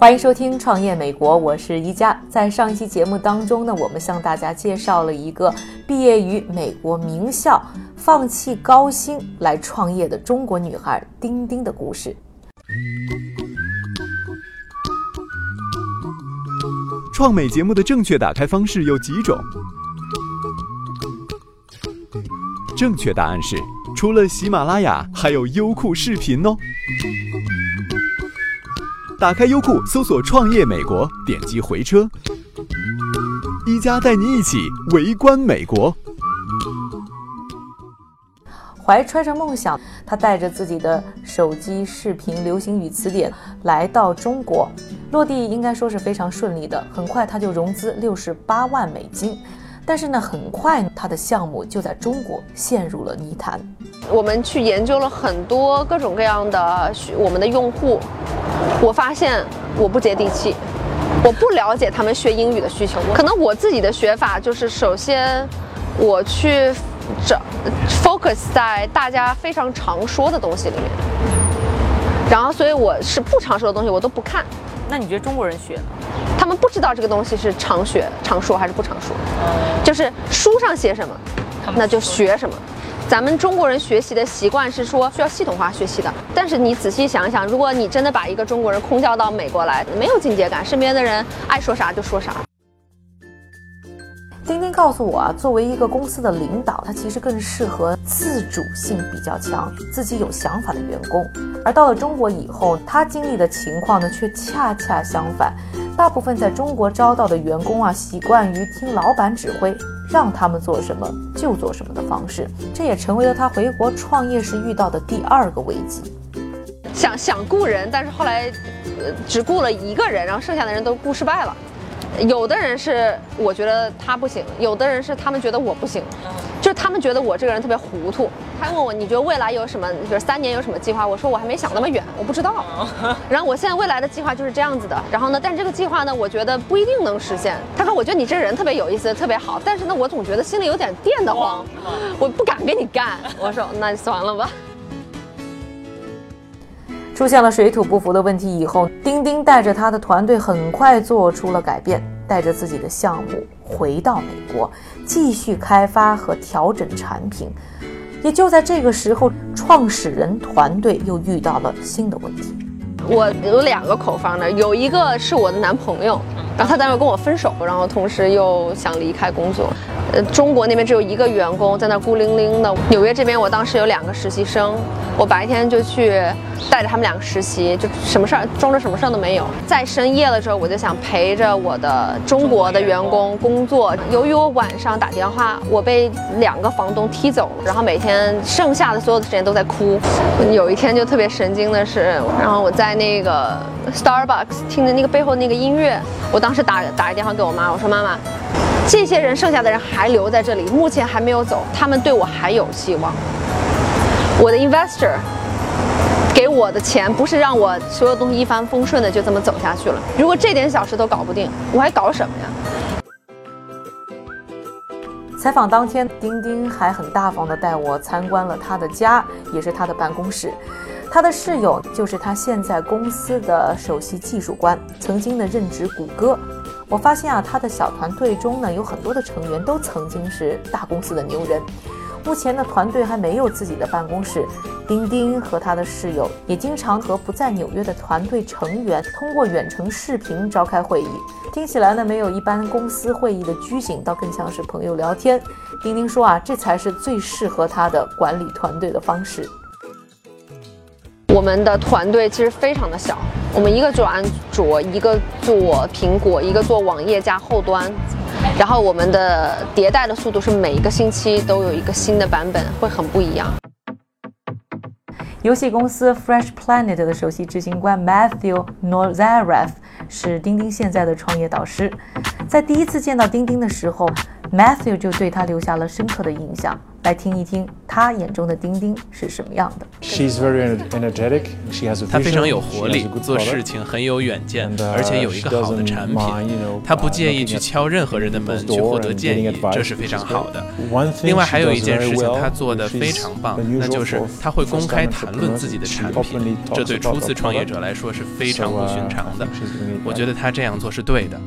欢迎收听《创业美国》，我是一佳。在上一期节目当中呢，我们向大家介绍了一个毕业于美国名校、放弃高薪来创业的中国女孩丁丁的故事。创美节目的正确打开方式有几种？正确答案是，除了喜马拉雅，还有优酷视频哦。打开优酷，搜索“创业美国”，点击回车。一加带你一起围观美国。怀揣着梦想，他带着自己的手机、视频、流行语词典来到中国，落地应该说是非常顺利的。很快他就融资六十八万美金，但是呢，很快他的项目就在中国陷入了泥潭。我们去研究了很多各种各样的需我们的用户，我发现我不接地气，我不了解他们学英语的需求。可能我自己的学法就是，首先我去找 focus 在大家非常常说的东西里面，然后所以我是不常说的东西我都不看。那你觉得中国人学呢？他们不知道这个东西是常学、常说还是不常说，就是书上写什么，那就学什么。咱们中国人学习的习惯是说需要系统化学习的，但是你仔细想一想，如果你真的把一个中国人空降到美国来，没有境界感，身边的人爱说啥就说啥。丁丁告诉我啊，作为一个公司的领导，他其实更适合自主性比较强、自己有想法的员工。而到了中国以后，他经历的情况呢，却恰恰相反。大部分在中国招到的员工啊，习惯于听老板指挥，让他们做什么就做什么的方式，这也成为了他回国创业时遇到的第二个危机。想想雇人，但是后来，呃，只雇了一个人，然后剩下的人都雇失败了。有的人是我觉得他不行，有的人是他们觉得我不行，他们觉得我这个人特别糊涂。他问我你觉得未来有什么，比如三年有什么计划？我说我还没想那么远，我不知道。然后我现在未来的计划就是这样子的。然后呢，但是这个计划呢，我觉得不一定能实现。他说我觉得你这人特别有意思，特别好，但是呢，我总觉得心里有点电得慌，我不敢跟你干。我说那就算了吧。出现了水土不服的问题以后，丁丁带着他的团队很快做出了改变，带着自己的项目回到美国，继续开发和调整产品。也就在这个时候，创始人团队又遇到了新的问题。我有两个口方的，有一个是我的男朋友，然后他当时跟我分手，然后同时又想离开工作。呃，中国那边只有一个员工在那孤零零的。纽约这边我当时有两个实习生，我白天就去带着他们两个实习，就什么事儿装着什么事儿都没有。在深夜的时候，我就想陪着我的中国的员工工作。由于我晚上打电话，我被两个房东踢走了，然后每天剩下的所有的时间都在哭。有一天就特别神经的是，然后我在那个 Starbucks 听着那个背后那个音乐，我当时打打一电话给我妈，我说妈妈。这些人，剩下的人还留在这里，目前还没有走，他们对我还有希望。我的 investor 给我的钱不是让我所有东西一帆风顺的就这么走下去了。如果这点小事都搞不定，我还搞什么呀？采访当天，丁丁还很大方地带我参观了他的家，也是他的办公室。他的室友就是他现在公司的首席技术官，曾经的任职谷歌。我发现啊，他的小团队中呢，有很多的成员都曾经是大公司的牛人。目前呢，团队还没有自己的办公室。丁丁和他的室友也经常和不在纽约的团队成员通过远程视频召开会议。听起来呢，没有一般公司会议的拘谨，倒更像是朋友聊天。丁丁说啊，这才是最适合他的管理团队的方式。我们的团队其实非常的小，我们一个做安卓，一个做苹果，一个做网页加后端，然后我们的迭代的速度是每一个星期都有一个新的版本，会很不一样。游戏公司 Fresh Planet 的首席执行官 Matthew Norzarev 是钉钉现在的创业导师。在第一次见到钉钉的时候，Matthew 就对他留下了深刻的印象。来听一听他眼中的丁丁是什么样的。他非常有活力，做事情很有远见，而且有一个好的产品。他不介意去敲任何人的门去获得建议，这是非常好的。另外还有一件事情他做的非常棒，那就是他会公开谈论自己的产品，这对初次创业者来说是非常不寻常的。我觉得他这样做是对的。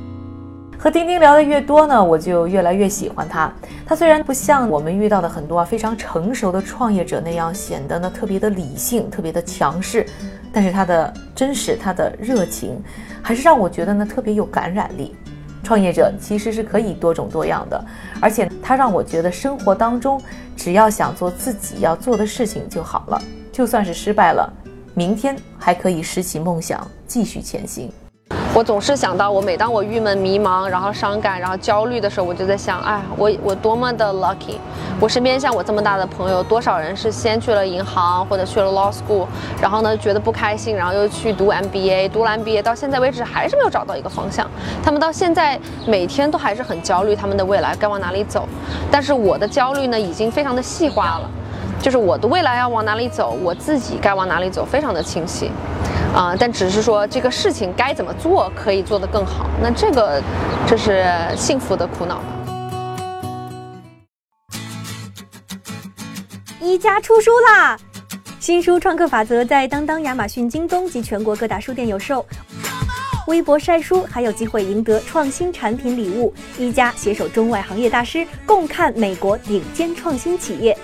和丁丁聊得越多呢，我就越来越喜欢他。他虽然不像我们遇到的很多啊非常成熟的创业者那样显得呢特别的理性、特别的强势，但是他的真实、他的热情，还是让我觉得呢特别有感染力。创业者其实是可以多种多样的，而且他让我觉得生活当中只要想做自己要做的事情就好了，就算是失败了，明天还可以拾起梦想继续前行。我总是想到，我每当我郁闷、迷茫，然后伤感，然后焦虑的时候，我就在想，哎，我我多么的 lucky！我身边像我这么大的朋友，多少人是先去了银行或者去了 law school，然后呢觉得不开心，然后又去读 MBA，读了 MBA 到现在为止还是没有找到一个方向。他们到现在每天都还是很焦虑，他们的未来该往哪里走。但是我的焦虑呢，已经非常的细化了。就是我的未来要往哪里走，我自己该往哪里走，非常的清晰，啊、但只是说这个事情该怎么做可以做得更好，那这个这是幸福的苦恼吧。一加出书啦！新书《创客法则》在当当、亚马逊、京东及全国各大书店有售。微博晒书还有机会赢得创新产品礼物。一加携手中外行业大师，共看美国顶尖创新企业。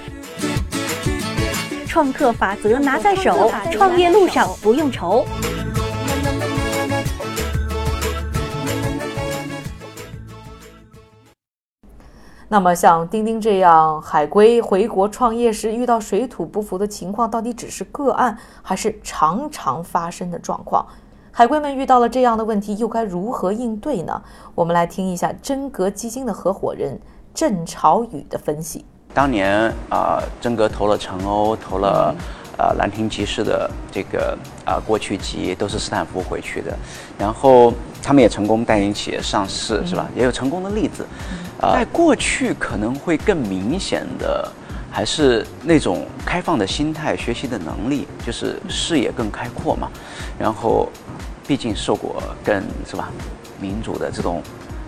创客法则拿在手，创业路上不用愁。那么，像丁丁这样海归回国创业时遇到水土不服的情况，到底只是个案，还是常常发生的状况？海归们遇到了这样的问题，又该如何应对呢？我们来听一下真格基金的合伙人郑朝宇的分析。当年啊、真格投了陈欧，投了呃兰亭集市的这个啊、过去集都是斯坦福回去的，然后他们也成功带领企业上市，是吧？也有成功的例子。啊、在过去可能会更明显的。还是那种开放的心态、学习的能力，就是视野更开阔嘛。然后，毕竟受过更是吧民主的这种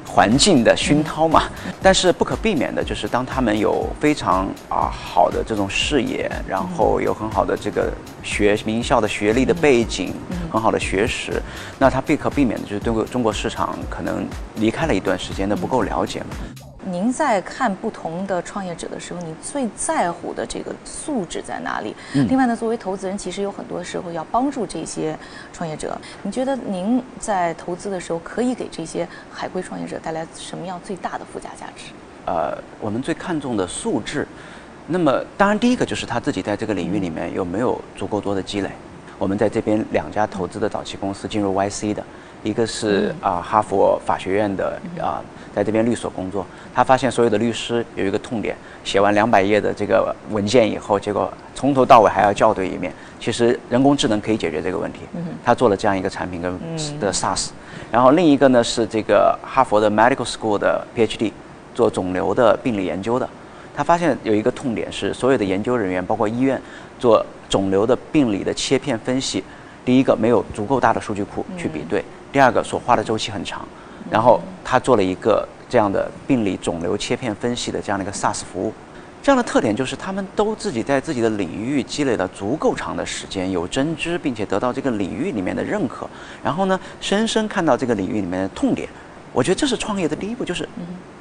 环境的熏陶嘛。但是不可避免的就是，当他们有非常啊好的这种视野，然后有很好的这个学名校的学历的背景，很好的学识，那他不可避免的就是对中国市场可能离开了一段时间的不够了解嘛。您在看不同的创业者的时候，你最在乎的这个素质在哪里？嗯另外呢，作为投资人，其实有很多时候要帮助这些创业者。你觉得您在投资的时候，可以给这些海归创业者带来什么样最大的附加价值？呃，我们最看重的素质。那么，当然第一个就是他自己在这个领域里面有没有足够多的积累。我们在这边两家投资的早期公司进入 YC 的，一个是啊、哈佛法学院的啊、在这边律所工作。他发现所有的律师有一个痛点，写完两百页的这个文件以后，结果从头到尾还要校对一遍。其实人工智能可以解决这个问题。他做了这样一个产品跟的 SaaS。然后另一个呢是这个哈佛的 Medical School 的 PhD，做肿瘤的病理研究的。他发现有一个痛点是，所有的研究人员，包括医院做肿瘤的病理的切片分析，第一个没有足够大的数据库去比对，第二个所花的周期很长。然后他做了一个这样的病理肿瘤切片分析的这样的一个 SaaS 服务。这样的特点就是他们都自己在自己的领域积累了足够长的时间，有真知，并且得到这个领域里面的认可。然后呢，深深看到这个领域里面的痛点。我觉得这是创业的第一步，就是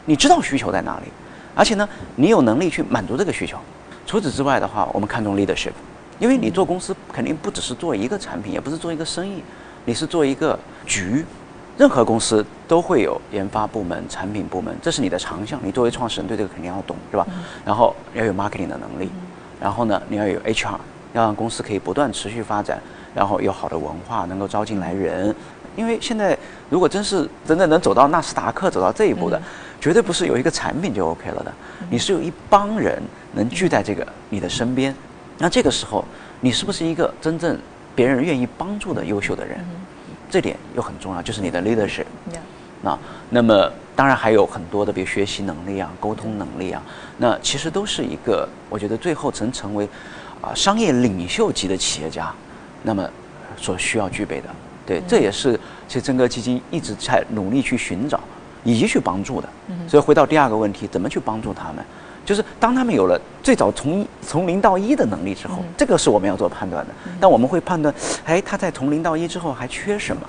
你知道需求在哪里，而且呢，你有能力去满足这个需求。除此之外的话，我们看重 leadership，因为你做公司肯定不只是做一个产品，也不是做一个生意，你是做一个局。任何公司都会有研发部门、产品部门，这是你的长项。你作为创始人，对这个肯定要懂，是吧？然后要有 marketing 的能力，然后呢，你要有 HR，要让公司可以不断持续发展，然后有好的文化，能够招进来人。因为现在如果真是真的能走到纳斯达克走到这一步的，绝对不是有一个产品就 OK 了的，你是有一帮人能聚在这个你的身边。那这个时候，你是不是一个真正别人愿意帮助的优秀的人？这点又很重要，就是你的 leadership。那那么当然还有很多的，比如学习能力啊、沟通能力啊，那其实都是一个，我觉得最后能成为啊商业领袖级的企业家，那么所需要具备的。对，这也是其实真格基金一直在努力去寻找以及去帮助的。所以回到第二个问题，怎么去帮助他们？就是当他们有了最早从从零到一的能力之后，这个是我们要做判断的。但我们会判断，哎，他在从零到一之后还缺什么？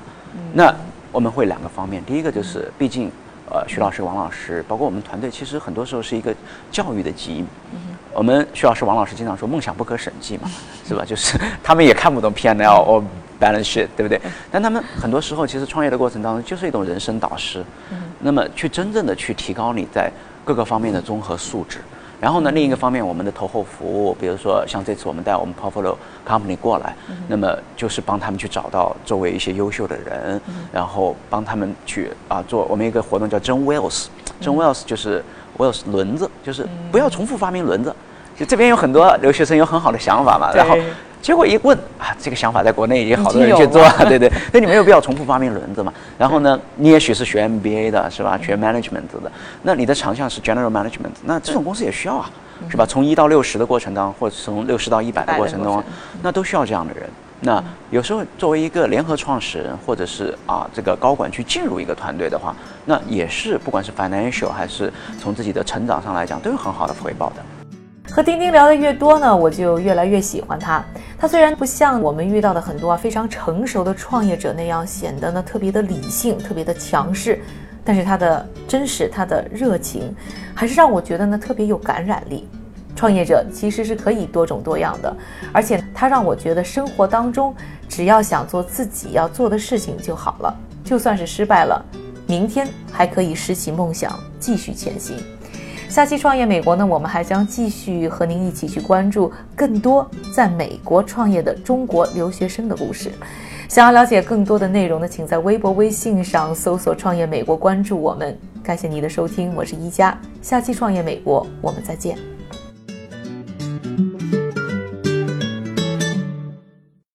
那我们会两个方面，第一个就是毕竟，呃，徐老师、王老师，包括我们团队，其实很多时候是一个教育的基因。我们徐老师、王老师经常说梦想不可审计嘛，是吧？就是他们也看不懂 P&L 或 balance sheet，对不对？但他们很多时候其实创业的过程当中就是一种人生导师。那么去真正的去提高你在各个方面的综合素质。然后呢，另一个方面，我们的投后服务，比如说像这次我们带我们 portfolio company 过来，那么就是帮他们去找到周围一些优秀的人，然后帮他们去啊做我们一个活动叫真 wheels，真 wheels 就是 wheels 轮子，就是不要重复发明轮子。就这边有很多留学生有很好的想法嘛，然后结果一问啊，这个想法在国内已经好多人去做，对 对，那你没有必要重复发明轮子嘛。然后呢，你也许是学 MBA 的，是吧？学 management 的，那你的长项是 general management，那这种公司也需要啊，是吧？从一到六十的过程当中，或者从六十到一百的过程中，那都需要这样的人。那有时候作为一个联合创始人，或者是啊这个高管去进入一个团队的话，那也是不管是 financial 还是从自己的成长上来讲，都有很好的回报的。和丁丁聊得越多呢，我就越来越喜欢他。他虽然不像我们遇到的很多非常成熟的创业者那样显得呢特别的理性、特别的强势，但是他的真实、他的热情，还是让我觉得呢特别有感染力。创业者其实是可以多种多样的，而且他让我觉得生活当中只要想做自己要做的事情就好了，就算是失败了，明天还可以拾起梦想继续前行。下期创业美国呢，我们还将继续和您一起去关注更多在美国创业的中国留学生的故事。想要了解更多的内容呢，请在微博、微信上搜索“创业美国”，关注我们。感谢您的收听，我是一加。下期创业美国，我们再见。